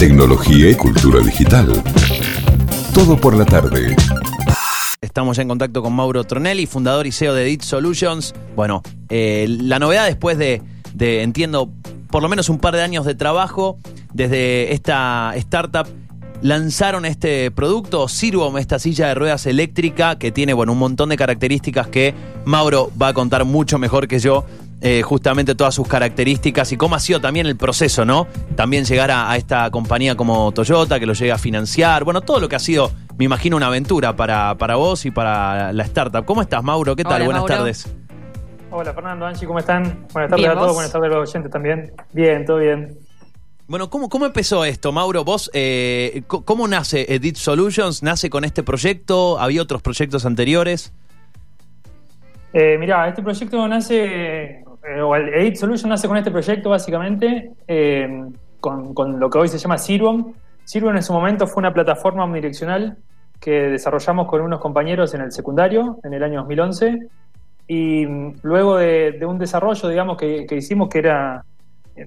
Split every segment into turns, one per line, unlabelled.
tecnología y cultura digital. Todo por la tarde.
Estamos ya en contacto con Mauro Tronelli, fundador y CEO de Edit Solutions. Bueno, eh, la novedad después de, entiendo, por lo menos un par de años de trabajo desde esta startup, lanzaron este producto, Sirvom, esta silla de ruedas eléctrica que tiene, bueno, un montón de características que Mauro va a contar mucho mejor que yo. Eh, justamente todas sus características y cómo ha sido también el proceso, ¿no? También llegar a, a esta compañía como Toyota, que lo llega a financiar, bueno, todo lo que ha sido, me imagino, una aventura para, para vos y para la startup. ¿Cómo estás, Mauro? ¿Qué tal?
Hola,
Buenas
Mauro.
tardes.
Hola Fernando, Angie, ¿cómo están? Buenas tardes
Bien,
a todos,
¿vos?
buenas tardes a los oyentes también. Bien, todo bien.
Bueno, ¿cómo, cómo empezó esto, Mauro? ¿Vos, eh, cómo nace Edit Solutions? ¿Nace con este proyecto? ¿Había otros proyectos anteriores?
Eh, mirá, este proyecto nace, eh, o el Edit Solution nace con este proyecto básicamente, eh, con, con lo que hoy se llama Sirvom. Sirvom en su momento fue una plataforma omnidireccional que desarrollamos con unos compañeros en el secundario en el año 2011 y mm, luego de, de un desarrollo, digamos, que, que hicimos que era,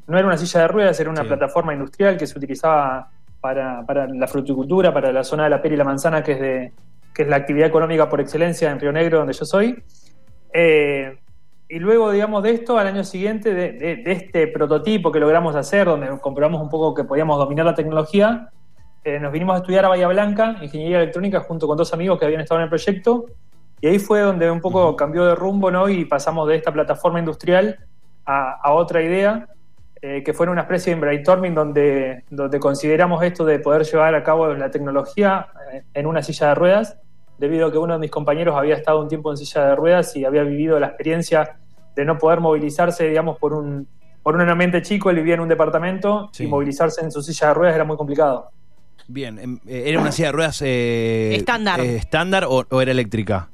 no era una silla de ruedas, era una
Sí.
plataforma industrial que se utilizaba para, para la fruticultura, para la zona de la pera y la manzana, que es, de, que es la actividad económica por excelencia en Río Negro, donde yo soy. Eh, y luego, digamos, de esto, al año siguiente, de, de- de este prototipo que logramos hacer, donde comprobamos un poco que podíamos dominar la tecnología, eh, nos vinimos a estudiar a Bahía Blanca, Ingeniería Electrónica, junto con dos amigos que habían estado en el proyecto. Y ahí fue donde un poco cambió de rumbo, ¿no? Y pasamos de esta plataforma industrial a, a otra idea, eh, que fue una especie de brainstorming donde, donde consideramos esto de poder llevar a cabo la tecnología eh, en una silla de ruedas, debido a que uno de mis compañeros había estado un tiempo en silla de ruedas y había vivido la experiencia de no poder movilizarse, digamos, por un, por un ambiente chico, él vivía en un departamento
Sí.
y movilizarse en su silla de ruedas era muy complicado.
Bien, em, eh, ¿era una silla de ruedas eh,
Estándar.
eh, estándar o, o era eléctrica?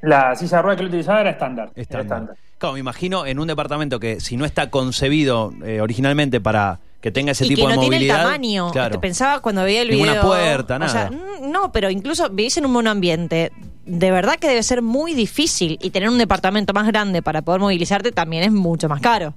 La silla de ruedas que él utilizaba era estándar. era
Estándar.
estándar.
Claro, me imagino en un departamento que si no está concebido eh, originalmente para que tenga ese
y
tipo
que no
de
tiene el tamaño.
Claro.
Te pensaba cuando veía el
Ninguna
video.
puerta,
o
nada.
sea, mm, no, pero incluso vivís en un monoambiente. De verdad que debe ser muy difícil. Y tener un departamento más grande para poder movilizarte también es mucho más caro.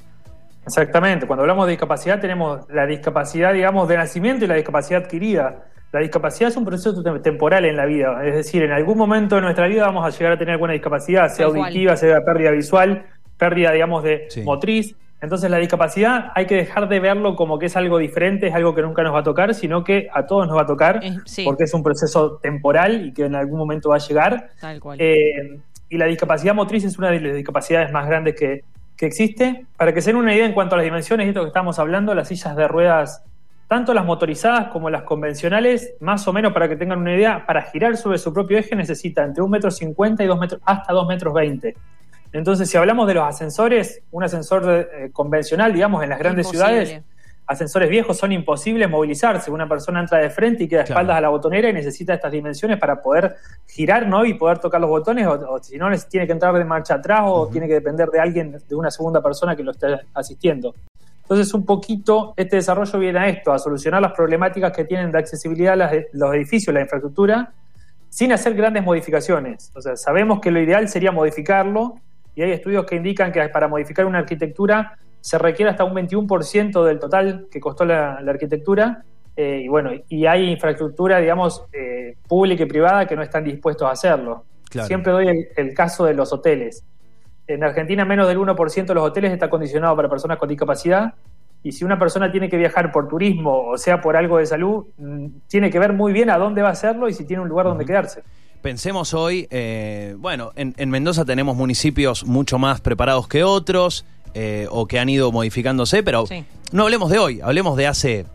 Exactamente, cuando hablamos de discapacidad tenemos la discapacidad, digamos, de nacimiento y la discapacidad adquirida. La discapacidad es un proceso tem- temporal en la vida, es decir, en algún momento de nuestra vida vamos a llegar a tener alguna discapacidad, sea auditiva, sea pérdida visual, pérdida, digamos, de
Sí.
motriz. Entonces la discapacidad hay que dejar de verlo como que es algo diferente, es algo que nunca nos va a tocar, sino que a todos nos va a tocar,
sí.
porque es un proceso temporal y que en algún momento va a llegar.
Tal cual.
Eh, y la discapacidad motriz es una de las discapacidades más grandes que, que existe. Para que se den una idea en cuanto a las dimensiones de esto que estamos hablando, las sillas de ruedas, tanto las motorizadas como las convencionales, más o menos para que tengan una idea, para girar sobre su propio eje necesita entre 1,50 metro cincuenta y 2 metros, hasta 2 metros 20. Entonces, si hablamos de los ascensores, un ascensor eh, convencional, digamos, en las grandes
Imposible.
ciudades, ascensores viejos son imposibles movilizarse. Una persona entra de frente y queda de
Claro.
espaldas a la botonera y necesita estas dimensiones para poder girar ¿no? y poder tocar los botones, o, o si no, les- tiene que entrar de marcha atrás o tiene que depender de alguien, de una segunda persona que lo esté asistiendo. Entonces, un poquito este desarrollo viene a esto, a solucionar las problemáticas que tienen de accesibilidad a las- los edificios, la infraestructura, sin hacer grandes modificaciones. O sea, sabemos que lo ideal sería modificarlo y hay estudios que indican que para modificar una arquitectura se requiere hasta un 21% del total que costó la, la arquitectura. eh, y bueno, y hay infraestructura, digamos, eh, pública y privada que no están dispuestos a hacerlo.
Claro.
Siempre doy el, el caso de los hoteles. En Argentina menos del 1% de los hoteles está condicionado para personas con discapacidad y si una persona tiene que viajar por turismo o sea por algo de salud, mm, tiene que ver muy bien a dónde va a hacerlo y si tiene un lugar donde quedarse.
Pensemos hoy, eh, bueno, en, en Mendoza tenemos municipios mucho más preparados que otros eh, o que han ido modificándose, pero
Sí.
no hablemos de hoy, hablemos de hace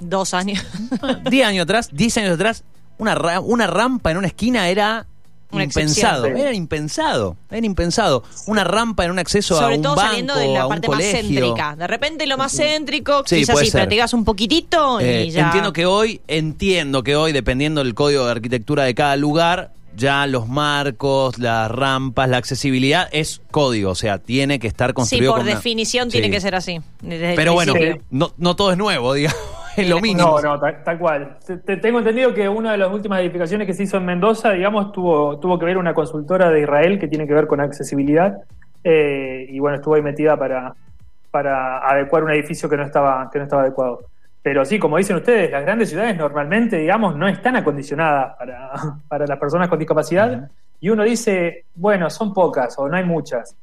Dos años.
10 años atrás, 10 años atrás, una, ra- una rampa en una esquina era
Una
impensado,
excepción.
Era impensado, era impensado. Una rampa en un acceso a
Sobre
un
todo
banco,
saliendo de la
a
parte más céntrica. De repente lo más céntrico,
Sí,
quizás si practicas un poquitito
Eh,
y ya.
Entiendo que hoy, entiendo que hoy, dependiendo del código de arquitectura de cada lugar, ya los marcos, las rampas, la accesibilidad es código, o sea, tiene que estar
Sí,
construido
por
con una-
definición
Sí.
tiene que ser así.
Pero bueno, no, no todo es nuevo, digamos, es lo mínimo.
No, no, tal, tal cual. Te- te- tengo entendido que una de las últimas edificaciones que se hizo en Mendoza, digamos, tuvo, tuvo que ver una consultora de Israel que tiene que ver con accesibilidad. eh, y bueno, estuvo ahí metida para, para adecuar un edificio que no estaba, que no estaba adecuado. Pero sí, como dicen ustedes, las grandes ciudades normalmente, digamos, no están acondicionadas para, para las personas con discapacidad. Y uno dice, bueno, son pocas o no hay muchas.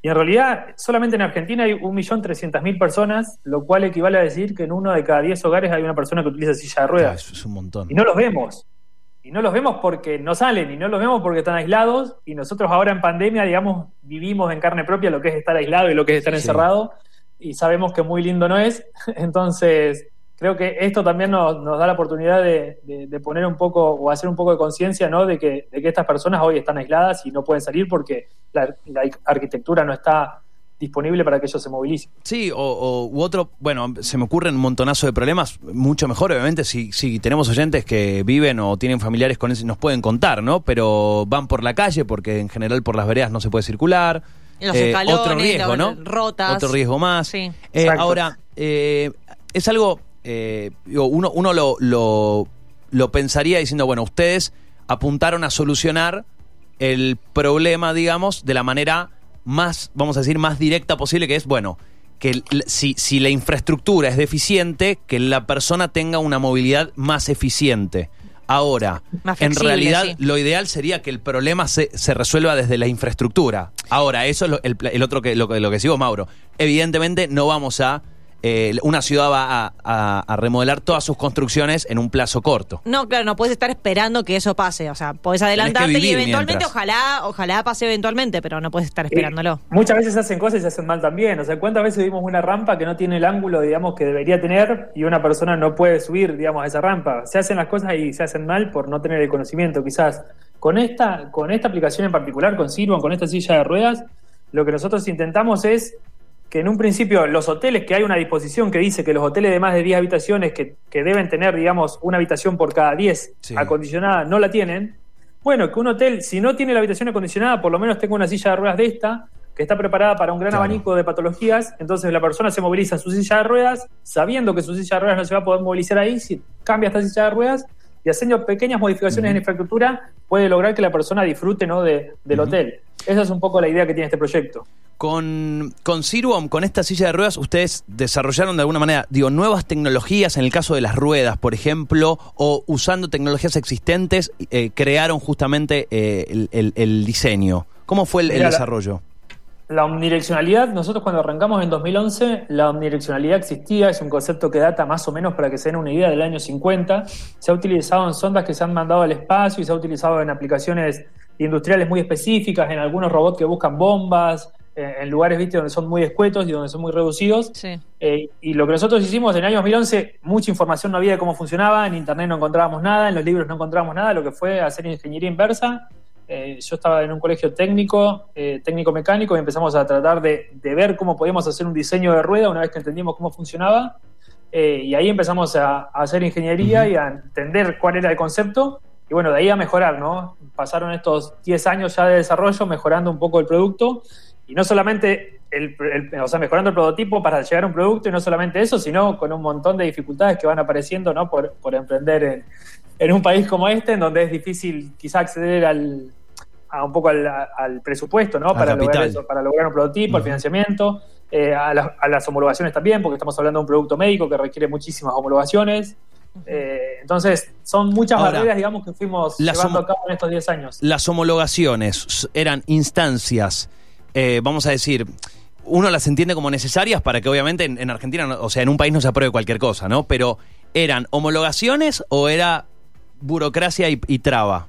Y en realidad, solamente en Argentina hay 1.300.000 personas, lo cual equivale a decir que en uno de cada 10 hogares hay una persona que utiliza silla de ruedas.
Ah, eso es un montón.
Y no los vemos. Y no los vemos porque no salen, y no los vemos porque están aislados. Y nosotros ahora en pandemia, digamos, vivimos en carne propia lo que es estar aislado y lo que es estar
Sí.
encerrado. Y sabemos que muy lindo no es. Entonces, creo que esto también nos, nos da la oportunidad de, de- de poner un poco o hacer un poco de conciencia, ¿no? De que, de que estas personas hoy están aisladas y no pueden salir porque la, la arquitectura no está disponible para que ellos se movilicen.
Sí, o, o- u otro, bueno, se me ocurren un montonazo de problemas, mucho mejor, obviamente, si, si tenemos oyentes que viven o tienen familiares con eso, nos pueden contar, ¿no? Pero van por la calle porque en general por las veredas no se puede circular.
Los
Eh,
escalones,
otro riesgo,
las
¿no?
rotas.
Otro riesgo más.
Sí.
Eh, ahora, eh, es algo, eh, digo, uno, uno lo, lo, lo pensaría diciendo, bueno, ustedes apuntaron a solucionar el problema, digamos, de la manera más, vamos a decir, más directa posible, que es, bueno, que si, si la infraestructura es deficiente, que la persona tenga una movilidad más eficiente. Ahora,
Más
en realidad,
sí.
lo ideal sería que el problema se, se resuelva desde la infraestructura. Ahora, eso es lo- el, otro que lo, que- lo que sigo, Mauro. Evidentemente, no vamos a. eh, una ciudad va a, a- a remodelar todas sus construcciones en un plazo corto.
No, claro, no puedes estar esperando que eso pase. O sea, puedes adelantarte y eventualmente,
mientras.
ojalá, ojalá pase eventualmente, pero no puedes estar esperándolo.
Y muchas veces hacen cosas y se hacen mal también. O sea, ¿cuántas veces vimos una rampa que no tiene el ángulo, digamos, que debería tener y una persona no puede subir, digamos, a esa rampa? Se hacen las cosas y se hacen mal por no tener el conocimiento, quizás. Con esta, con esta aplicación en particular, con Sirvan, con esta silla de ruedas, lo que nosotros intentamos es que en un principio los hoteles, que hay una disposición que dice que los hoteles de más de 10 habitaciones que, que deben tener, digamos, una habitación por cada 10
Sí.
acondicionada, no la tienen. Bueno, que un hotel, si no tiene la habitación acondicionada, por lo menos tenga una silla de ruedas de esta, que está preparada para un gran
Claro.
abanico de patologías, entonces la persona se moviliza en su silla de ruedas, sabiendo que su silla de ruedas no se va a poder movilizar ahí, si cambia esta silla de ruedas y haciendo pequeñas modificaciones en infraestructura, puede lograr que la persona disfrute ¿no? de, del hotel. Esa es un poco la idea que tiene este proyecto.
Con, con Siruam, con esta silla de ruedas, ustedes desarrollaron de alguna manera, digo, nuevas tecnologías en el caso de las ruedas, por ejemplo, o usando tecnologías existentes, eh, crearon justamente eh, el, el- el diseño. ¿Cómo fue el,
Mira,
desarrollo?
La omnidireccionalidad, nosotros cuando arrancamos en 2011, la omnidireccionalidad existía, es un concepto que data más o menos para que se den una idea del año 50. Se ha utilizado en sondas que se han mandado al espacio y se ha utilizado en aplicaciones industriales muy específicas, en algunos robots que buscan bombas, eh, en lugares ¿viste? donde son muy escuetos y donde son muy reducidos.
Sí.
Eh, y lo que nosotros hicimos en el año 2011, mucha información no había de cómo funcionaba, en internet no encontrábamos nada, en los libros no encontrábamos nada, lo que fue hacer ingeniería inversa. Eh, yo estaba en un colegio técnico, eh, técnico mecánico, y empezamos a tratar de, de ver cómo podíamos hacer un diseño de rueda una vez que entendimos cómo funcionaba. Eh, y ahí empezamos a, a hacer ingeniería y a entender cuál era el concepto. Y bueno, de ahí a mejorar, ¿no? Pasaron estos 10 años ya de desarrollo mejorando un poco el producto y no solamente el, el- o sea, mejorando el prototipo para llegar a un producto y no solamente eso, sino con un montón de dificultades que van apareciendo ¿no? por, por emprender en, en un país como este, en donde es difícil quizá acceder al, a un poco al, al presupuesto ¿no? Para, lograr eso, para lograr un prototipo, al financiamiento, eh, a, las- a las homologaciones también, porque estamos hablando de un producto médico que requiere muchísimas homologaciones. Eh, entonces, son muchas
Ahora,
barreras, digamos, que fuimos llevando a cabo en estos 10 años.
Las homologaciones eran instancias, eh, vamos a decir, uno las entiende como necesarias para que obviamente en, en Argentina, no- o sea, en un país no se apruebe cualquier cosa, ¿no? Pero, ¿eran homologaciones o era burocracia y, y traba?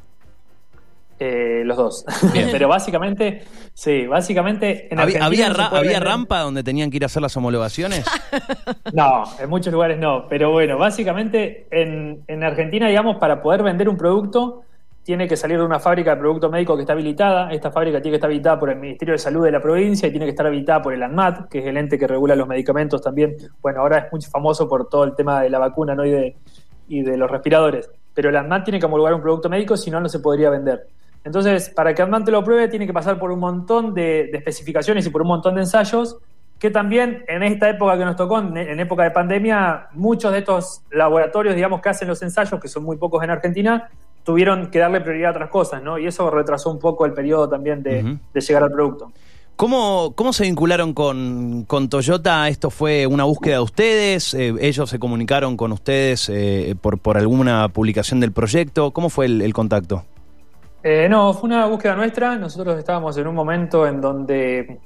Eh, los dos.
Bien.
Pero básicamente, sí, básicamente en
¿Había,
Argentina
había ra- había rampa donde tenían que ir a hacer las homologaciones?
No, en muchos lugares no. Pero bueno, básicamente en, en Argentina, digamos, para poder vender un producto, tiene que salir de una fábrica de producto médico que está habilitada. Esta fábrica tiene que estar habilitada por el Ministerio de Salud de la provincia y tiene que estar habilitada por el ANMAT, que es el ente que regula los medicamentos también. Bueno, ahora es muy famoso por todo el tema de la vacuna ¿no? y, de, y de los respiradores. Pero el ANMAT tiene que homologar un producto médico, si no, no se podría vender. Entonces, para que ANMAT te lo apruebe, tiene que pasar por un montón de, de especificaciones y por un montón de ensayos que también en esta época que nos tocó, en, en época de pandemia, muchos de estos laboratorios, digamos, que hacen los ensayos, que son muy pocos en Argentina, tuvieron que darle prioridad a otras cosas, ¿no? Y eso retrasó un poco el periodo también de, de llegar al producto.
¿Cómo, ¿Cómo se vincularon con, con Toyota? ¿Esto fue una búsqueda de ustedes? Eh, ¿Ellos se comunicaron con ustedes eh, por, por alguna publicación del proyecto? ¿Cómo fue el, el contacto?
Eh, no, fue una búsqueda nuestra. Nosotros estábamos en un momento en donde,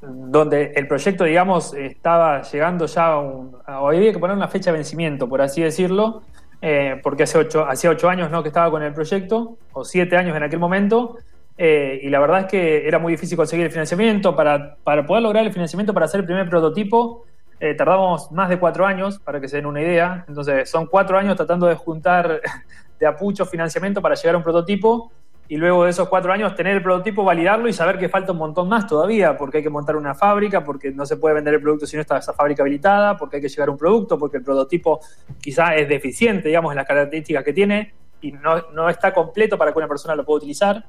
donde el proyecto, digamos, estaba llegando ya a un. a- había que poner una fecha de vencimiento, por así decirlo, eh, porque hace ocho, hacía ocho años ¿no? que estaba con el proyecto, o siete años en aquel momento. eh, y la verdad es que era muy difícil conseguir el financiamiento. Para, para poder lograr el financiamiento para hacer el primer prototipo, eh, tardamos más de cuatro años, para que se den una idea. Entonces, son cuatro años tratando de juntar de apucho financiamiento para llegar a un prototipo y luego de esos cuatro años tener el prototipo, validarlo y saber que falta un montón más todavía, porque hay que montar una fábrica, porque no se puede vender el producto si no está esa fábrica habilitada, porque hay que llegar a un producto, porque el prototipo quizá es deficiente, digamos, en las características que tiene y no, no está completo para que una persona lo pueda utilizar.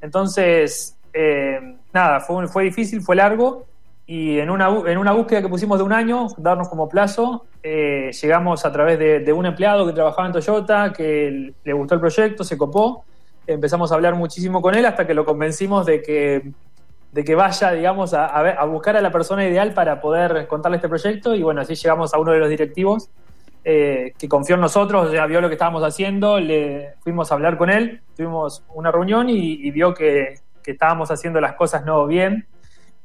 Entonces, eh, nada, fue, fue difícil, fue largo y en una, en una búsqueda que pusimos de un año, darnos como plazo, eh, llegamos a través de, un empleado que trabajaba en Toyota, que le gustó el proyecto, se copó, empezamos a hablar muchísimo con él hasta que lo convencimos de que, de que vaya, digamos, a, a ver- a buscar a la persona ideal para poder contarle este proyecto. Y bueno, así llegamos a uno de los directivos eh, que confió en nosotros, sea, vio lo que estábamos haciendo, le fuimos a hablar con él, tuvimos una reunión y, y vio que, que estábamos haciendo las cosas no bien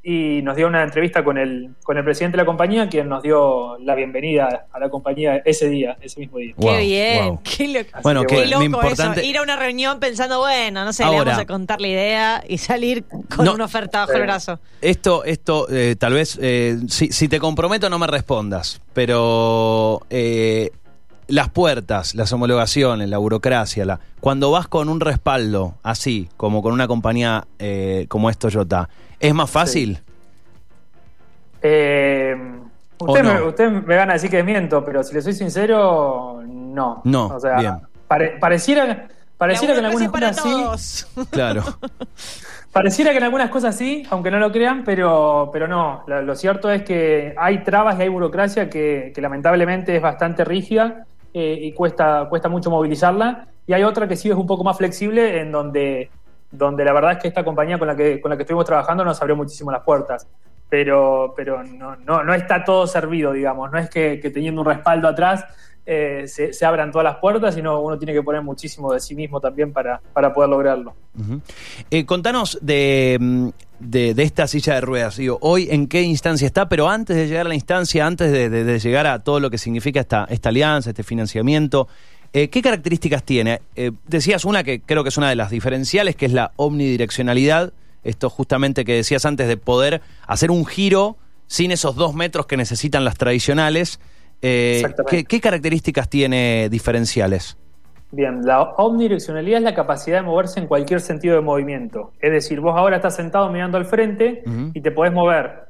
y nos dio una entrevista con el, con el presidente de la compañía, quien nos dio la bienvenida a la compañía ese día, ese mismo día.
Wow,
qué bien,
wow.
qué, lo-
Bueno,
que
qué
lo
loco
importante-
eso. Ir a una reunión pensando, bueno, no sé, le vamos a contar la idea y salir con
No.
una oferta bajo el brazo.
Esto, esto, eh, tal vez, eh, si, si te comprometo no me respondas, pero eh, las puertas, las homologaciones, la burocracia, la, cuando vas con un respaldo así, como con una compañía eh, como es Toyota, ¿es más fácil?
Eh,
¿O
usted,
no?
me, usted me van a decir que miento, pero si le soy sincero, no.
No,
O sea,
bien.
pare- pareciera, pareciera que en algunas cosas sí.
Claro.
Pareciera que en algunas cosas sí, aunque no lo crean, pero, pero no. Lo, lo cierto es que hay trabas y hay burocracia que, que lamentablemente es bastante rígida eh, y cuesta, cuesta mucho movilizarla. Y hay otra que sí es un poco más flexible, en donde, donde la verdad es que esta compañía con la que, con la que estuvimos trabajando nos abrió muchísimo las puertas. Pero, pero no, no, no está todo servido, digamos. No es que, teniendo un respaldo atrás eh, se, abran todas las puertas, sino uno tiene que poner muchísimo de sí mismo también para, para poder lograrlo.
Eh, contanos de, mm, de, de esta silla de ruedas. Digo, hoy en qué instancia está, pero antes de llegar a la instancia, antes de, de- de llegar a todo lo que significa esta, esta alianza, este financiamiento, eh, ¿qué características tiene? Eh, decías una que creo que es una de las diferenciales, que es la omnidireccionalidad. Esto justamente que decías antes de poder hacer un giro sin esos dos metros que necesitan las tradicionales. Eh. ¿qué, qué características tiene diferenciales?
Bien, la omnidireccionalidad es la capacidad de moverse en cualquier sentido de movimiento. Es decir, vos ahora estás sentado mirando al frente y te podés mover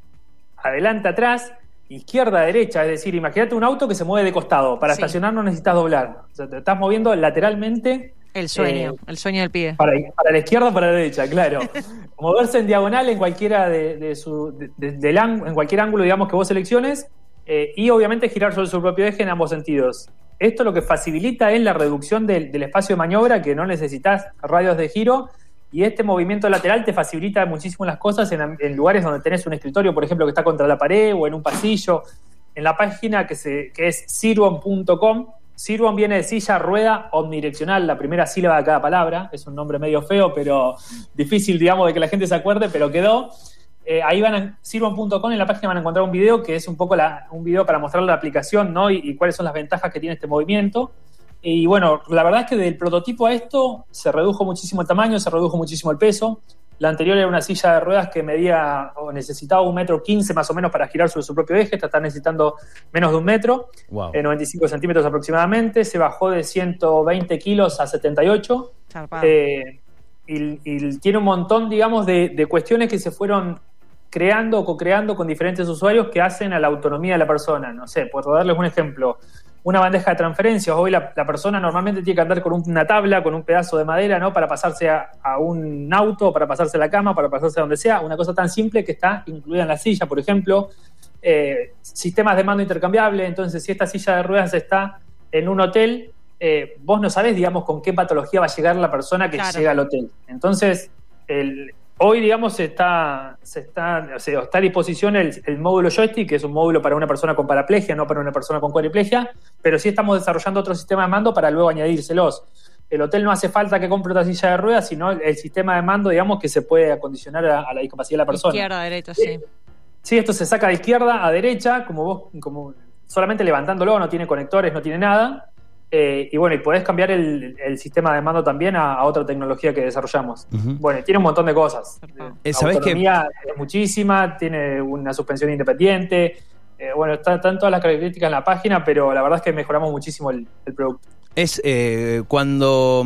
adelante, atrás, izquierda, derecha. Es decir, imagínate un auto que se mueve de costado. Para
Sí.
estacionar no necesitas doblar. O sea, te estás moviendo lateralmente
El sueño,
Eh,
el sueño del pibe.
para, para la izquierda o para la derecha, claro. Moverse en diagonal en cualquiera de, de su, de- de- del ang- en cualquier ángulo, digamos, que vos selecciones, eh, y obviamente girar sobre su propio eje en ambos sentidos. Esto lo que facilita es la reducción del, espacio de maniobra, que no necesitas radios de giro, y este movimiento lateral te facilita muchísimo las cosas en, lugares donde tenés un escritorio, por ejemplo, que está contra la pared o en un pasillo. En la página que, es sirwon.com, Sirwon viene de silla, rueda, omnidireccional, la primera sílaba de cada palabra. Es un nombre medio feo, pero difícil, digamos, de que la gente se acuerde, pero quedó. Eh, ahí van a sirwon.com, en la página van a encontrar un video que es un poco la- un video para mostrar la aplicación ¿no? y, y cuáles son las ventajas que tiene este movimiento. Y bueno, la verdad es que del prototipo a esto se redujo muchísimo el tamaño, se redujo muchísimo el peso. La anterior era una silla de ruedas que medía o necesitaba un metro quince más o menos para girar sobre su propio eje. Esta está necesitando menos de un metro,
Wow.
eh, 95 centímetros aproximadamente. Se bajó de 120 kilos a 78.
Zarpado.
Eh, y, y tiene un montón, digamos, de, de cuestiones que se fueron creando o co-creando con diferentes usuarios que hacen a la autonomía de la persona. No sé, por darles un ejemplo, una bandeja de transferencias. Hoy la, la persona normalmente tiene que andar con una tabla, con un pedazo de madera, ¿no? Para pasarse a, a un auto, para pasarse a la cama, para pasarse a donde sea. Una cosa tan simple que está incluida en la silla, por ejemplo. Eh, sistemas de mando intercambiable. Entonces, si esta silla de ruedas está en un hotel, eh, vos no sabés, digamos, con qué patología va a llegar la persona que
Claro.
llega al hotel. Entonces, el- Hoy, digamos, se está, se está, o sea, está a disposición el, el, módulo joystick, que es un módulo para una persona con paraplegia, no para una persona con cuadriplegia, pero sí estamos desarrollando otro sistema de mando para luego añadírselos. El hotel no hace falta que compre otra silla de ruedas, sino el sistema de mando, digamos, que se puede acondicionar a, a la discapacidad de la persona.
Izquierda, derecha, sí.
Sí, esto se saca de izquierda a derecha, como vos, como solamente levantándolo, no tiene conectores, no tiene nada. Eh, y bueno, y podés cambiar el, el, sistema de mando también a, a otra tecnología que desarrollamos. Uh -huh. Bueno, tiene un montón de cosas.
Eh, ¿Sabés
autonomía que... es muchísima, tiene una suspensión independiente. Eh, bueno, están está todas las características en la página, pero la verdad es que mejoramos muchísimo el, el producto.
Es eh, cuando...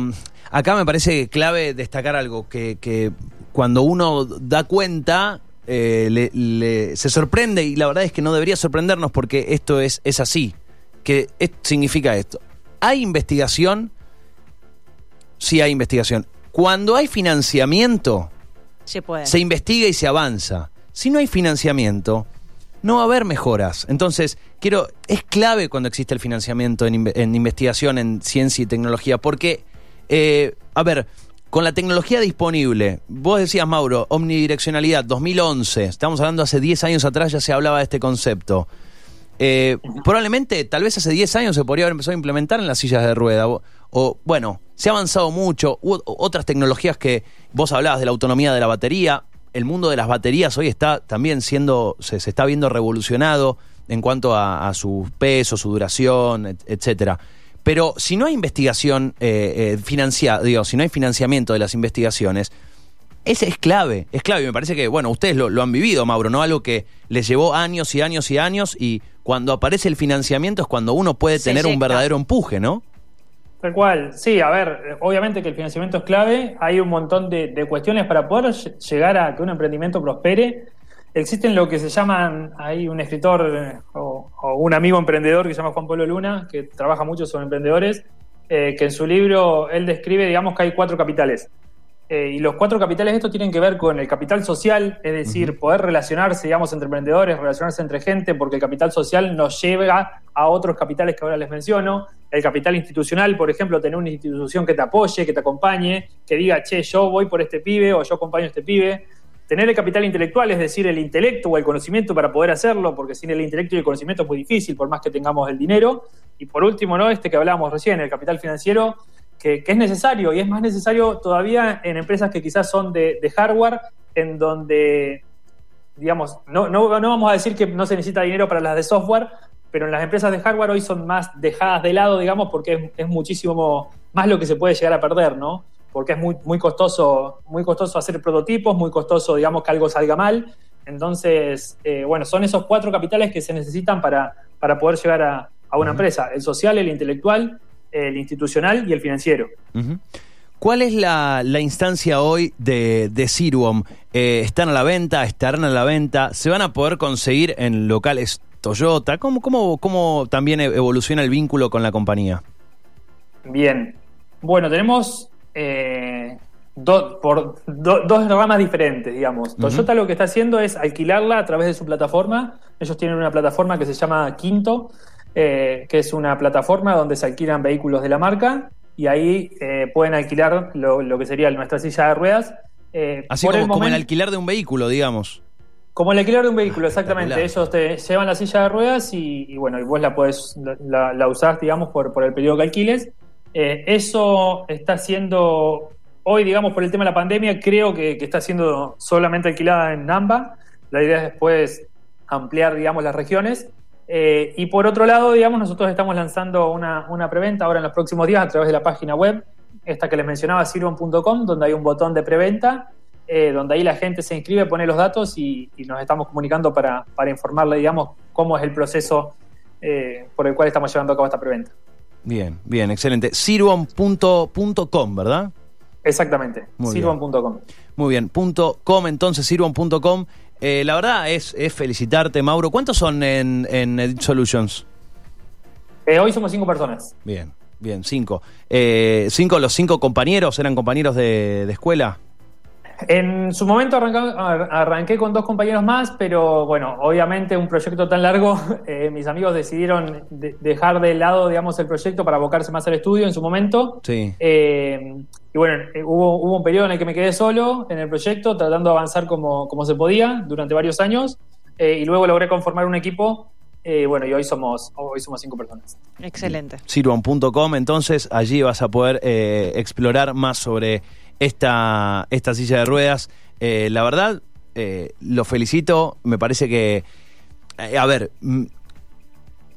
Acá me parece clave destacar algo, que, que cuando uno da cuenta, eh, le, le, se sorprende y la verdad es que no debería sorprendernos porque esto es, es así. ¿Qué es, significa esto? ¿Hay investigación? Sí hay investigación. Cuando hay financiamiento,
se, puede.
se investiga y se avanza. Si no hay financiamiento, no va a haber mejoras. Entonces, quiero, es clave cuando existe el financiamiento en, en investigación, en ciencia y tecnología, porque, eh, a ver, con la tecnología disponible, vos decías, Mauro, omnidireccionalidad, 2011, estamos hablando hace 10 años atrás, ya se hablaba de este concepto. Eh, probablemente, tal vez hace 10 años se podría haber empezado a implementar en las sillas de rueda. O, o bueno, se ha avanzado mucho. U otras tecnologías que vos hablabas de la autonomía de la batería. El mundo de las baterías hoy está también siendo, se, se está viendo revolucionado en cuanto a, a, su peso, su duración, et, etcétera. Pero si no hay investigación eh, eh, financiada, digo, si no hay financiamiento de las investigaciones, ese es clave, es clave. Y me parece que, bueno, ustedes lo, lo, han vivido, Mauro, ¿no? Algo que les llevó años y años y años y cuando aparece el financiamiento es cuando uno puede tener un verdadero empuje, ¿no?
Tal cual, sí, a ver, obviamente que el financiamiento es clave, hay un montón de, de cuestiones para poder llegar a que un emprendimiento prospere. Existen lo que se llaman, hay un escritor eh, o, o, un amigo emprendedor que se llama Juan Pablo Luna, que trabaja mucho sobre emprendedores, eh, que en su libro él describe, digamos, que hay cuatro capitales. Eh, y los cuatro capitales estos tienen que ver con el capital social, es decir, uh -huh. poder relacionarse, digamos, entre emprendedores, relacionarse entre gente, porque el capital social nos lleva a otros capitales que ahora les menciono. El capital institucional, por ejemplo, tener una institución que te apoye, que te acompañe, que diga, che, yo voy por este pibe o yo acompaño a este pibe. Tener el capital intelectual, es decir, el intelecto o el conocimiento para poder hacerlo, porque sin el intelecto y el conocimiento es muy difícil, por más que tengamos el dinero. Y por último, ¿no? este que hablábamos recién, el capital financiero, que, que, es necesario y es más necesario todavía en empresas que quizás son de, de hardware, en donde, digamos, no, no, no, vamos a decir que no se necesita dinero para las de software, pero en las empresas de hardware hoy son más dejadas de lado, digamos, porque es, es muchísimo más lo que se puede llegar a perder, ¿no? Porque es muy, muy, costoso, muy costoso hacer prototipos, muy costoso, digamos, que algo salga mal. Entonces, eh, bueno, son esos cuatro capitales que se necesitan para, para poder llegar a, a una empresa, el social, el intelectual, el institucional y el financiero.
Uh -huh. ¿Cuál es la, la, instancia hoy de, de Ciruom? Eh, ¿Están a la venta? ¿Estarán a la venta? ¿Se van a poder conseguir en locales Toyota? ¿Cómo, cómo, cómo también evoluciona el vínculo con la compañía?
Bien. Bueno, tenemos eh, do, por do, dos ramas diferentes, digamos. Uh -huh. Toyota lo que está haciendo es alquilarla a través de su plataforma. Ellos tienen una plataforma que se llama Quinto, eh, que es una plataforma donde se alquilan vehículos de la marca y ahí eh, pueden alquilar lo, lo, que sería nuestra silla de ruedas.
Eh, Así como el, momento, como el, alquilar de un vehículo, digamos.
Como el alquilar de un vehículo, exactamente. Ellos te llevan la silla de ruedas y, y bueno, y vos la puedes, la, la usás, digamos, por, por, el periodo que alquiles. Eh, eso está siendo, hoy, digamos, por el tema de la pandemia, creo que, que está siendo solamente alquilada en Namba. La idea es después ampliar, digamos, las regiones. Eh, y por otro lado, digamos, nosotros estamos lanzando una, una, preventa ahora en los próximos días a través de la página web, esta que les mencionaba, sirvon.com, donde hay un botón de preventa, eh, donde ahí la gente se inscribe, pone los datos y, y nos estamos comunicando para, para, informarle, digamos, cómo es el proceso eh, por el cual estamos llevando a cabo esta preventa.
Bien, bien, excelente. Sirvon.com, ¿verdad?
Exactamente, sirvon.com.
Muy bien, punto .com, entonces sirvon.com. Eh, la verdad es, es, felicitarte, Mauro. ¿Cuántos son en, en Edit Solutions?
Eh, hoy somos cinco personas.
Bien, bien, cinco. Eh, cinco. ¿Los cinco compañeros eran compañeros de, de escuela?
En su momento arranca- ar- arranqué con dos compañeros más, pero bueno, obviamente un proyecto tan largo, eh, mis amigos decidieron de- dejar de lado, digamos, el proyecto para abocarse más al estudio en su momento.
Sí.
Eh, y bueno, eh, hubo, hubo un periodo en el que me quedé solo en el proyecto, tratando de avanzar como, como se podía durante varios años, eh, y luego logré conformar un equipo. eh, bueno, y hoy somos, hoy somos cinco personas.
Excelente.
Sirwan.com, entonces allí vas a poder eh, explorar más sobre esta, esta silla de ruedas. Eh, la verdad, eh, lo felicito, me parece que, eh, a ver, mm,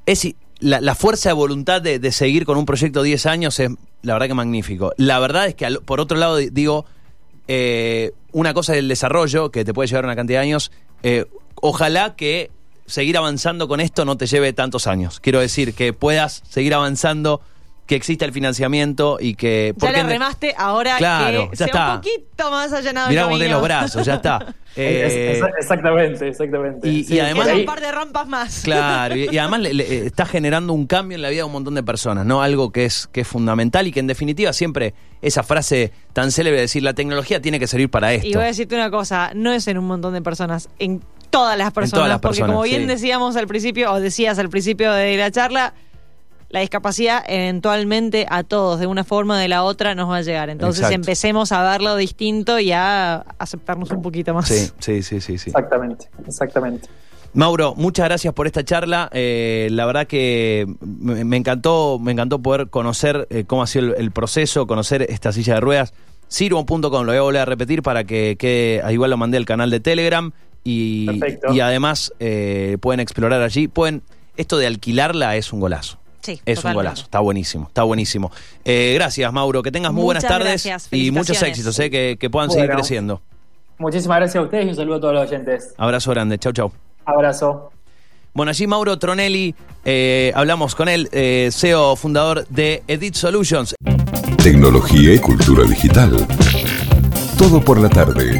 es la, la fuerza de voluntad de, de seguir con un proyecto 10 años es la verdad que magnífico. La verdad es que al- por otro lado di- digo, una cosa es el desarrollo, que te puede llevar una cantidad de años, ojalá que seguir avanzando con esto no te lleve tantos años. Quiero decir, que puedas seguir avanzando, que exista el financiamiento y que...
Ya
porque
le remaste, ahora
Claro,
que
ya
sea
está.
un poquito más allanado
Mirá
el
los brazos, ya está. Eh,
Es- es- exactamente, exactamente.
y- y además-
un par de rampas más.
Claro, y, y además le- le- está generando un cambio en la vida de un montón de personas, ¿no? Algo que es, que es fundamental y que en definitiva siempre esa frase tan célebre de decir la tecnología tiene que servir para esto.
Y voy a decirte una cosa, no es en un montón de personas, en todas las personas,
todas las
porque
personas,
como bien
sí.
decíamos al principio, o decías al principio de la charla, la discapacidad eventualmente a todos, de una forma o de la otra, nos va a llegar. Entonces
Exacto.
empecemos a verlo distinto y a aceptarnos un poquito más.
Sí, sí, sí, sí, sí.
Exactamente, exactamente.
Mauro, muchas gracias por esta charla. Eh, la verdad que me, me encantó, me encantó poder conocer eh, cómo ha sido el, el proceso, conocer esta silla de ruedas. Sirvo.com, lo voy a volver a repetir para que quede, ah, igual lo mandé al canal de Telegram y,
Perfecto.
y además eh, pueden explorar allí. Pueden, esto de alquilarla es un golazo.
Sí,
Es un golazo, está buenísimo, está buenísimo. Eh, gracias, Mauro, que tengas muy buenas tardes
gracias,
y muchos éxitos, eh, que, que puedan seguir creciendo.
Muchísimas gracias a ustedes y un saludo a todos los oyentes.
Abrazo grande, chau, chau.
Abrazo.
Bueno, allí Mauro Tronelli, eh, hablamos con él, eh, CEO fundador de Edit Solutions.
Tecnología y cultura digital. Todo por la tarde.